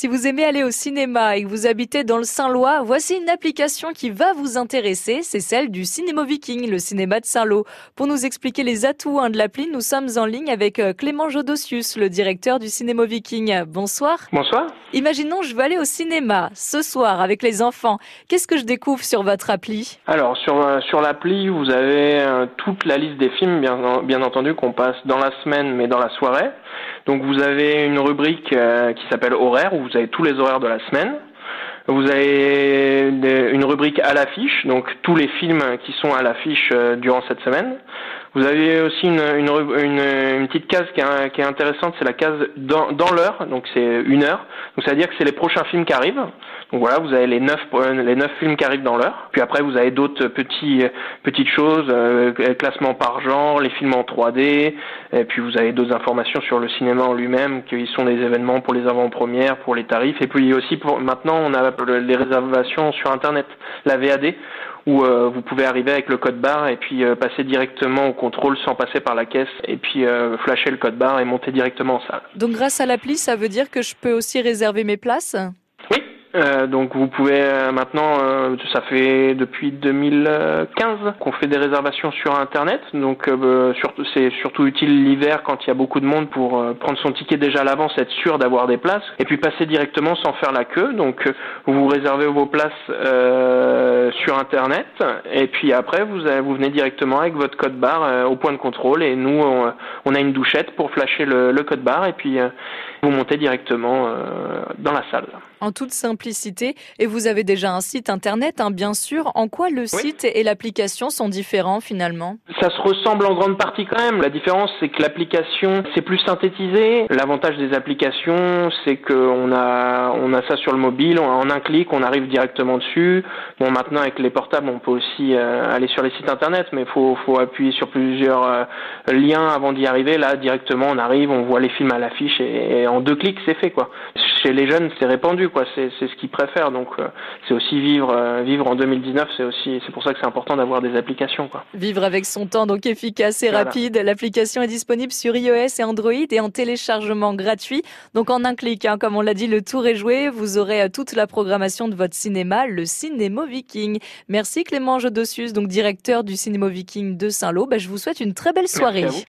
Si vous aimez aller au cinéma et que vous habitez dans le Saint-Lois, voici une application qui va vous intéresser. C'est celle du Cinéma Viking, le cinéma de Saint-Lô. Pour nous expliquer les atouts hein, de l'appli, nous sommes en ligne avec euh, Clément Jodosius, le directeur du Cinéma Viking. Bonsoir. Bonsoir. Imaginons, je veux aller au cinéma ce soir avec les enfants. Qu'est-ce que je découvre sur votre appli? Alors, sur, euh, sur l'appli, vous avez euh, toute la liste des films, bien, bien entendu, qu'on passe dans la semaine, mais dans la soirée. Donc vous avez une rubrique euh, qui s'appelle horaire où vous avez tous les horaires de la semaine. Vous avez une rubrique à l'affiche, donc tous les films qui sont à l'affiche euh, durant cette semaine. Vous avez aussi une, une, une, petite case qui est, qui est intéressante, c'est la case dans, dans l'heure, donc c'est une heure. Donc ça veut dire que c'est les prochains films qui arrivent. Donc voilà, vous avez les neuf les neuf films qui arrivent dans l'heure. Puis après vous avez d'autres petits petites choses, euh, classement par genre, les films en 3D. Et puis vous avez d'autres informations sur le cinéma en lui-même, qui sont des événements pour les avant-premières, pour les tarifs. Et puis aussi pour maintenant on a les réservations sur internet, la VAD où euh, vous pouvez arriver avec le code barre et puis euh, passer directement au contrôle sans passer par la caisse et puis euh, flasher le code barre et monter directement en salle. Donc grâce à l'appli, ça veut dire que je peux aussi réserver mes places? Euh, donc vous pouvez euh, maintenant, euh, ça fait depuis 2015 qu'on fait des réservations sur Internet. Donc surtout, c'est surtout utile l'hiver quand il y a beaucoup de monde pour prendre son ticket déjà à l'avance, être sûr d'avoir des places, et puis passer directement sans faire la queue. Donc vous réservez vos places sur Internet, et puis après vous, vous venez directement avec votre code barre au point de contrôle, et nous on, a une douchette pour flasher le, code barre, et puis vous montez directement dans la salle. Simplicité, et vous avez déjà un site internet, hein, bien sûr. En quoi le site et l'application sont différents finalement? Ça se ressemble en grande partie quand même. La différence, c'est que l'application, c'est plus synthétisé. L'avantage des applications, c'est qu'on a, on a ça sur le mobile, en un clic, on arrive directement dessus. Bon, maintenant avec les portables, on peut aussi euh, aller sur les sites internet, mais il faut, faut appuyer sur plusieurs euh, liens avant d'y arriver. Là, directement, on arrive, on voit les films à l'affiche et, et en deux clics, c'est fait quoi. Chez les jeunes, c'est répandu quoi. C'est ce qu'ils préfèrent. Donc euh, c'est aussi vivre euh, vivre en 2019. C'est aussi c'est pour ça que c'est important d'avoir des applications quoi. Vivre avec son temps donc efficace et rapide. L'application est disponible sur iOS et Android et en téléchargement gratuit. Donc en un clic, hein, comme on l'a dit, le tour est joué. Vous aurez euh, toute la programmation de votre cinéma, le Cinéma Viking. Merci Clément Jodosius, donc directeur du Cinéma Viking de Saint-Lô. Ben, je vous souhaite une très belle soirée.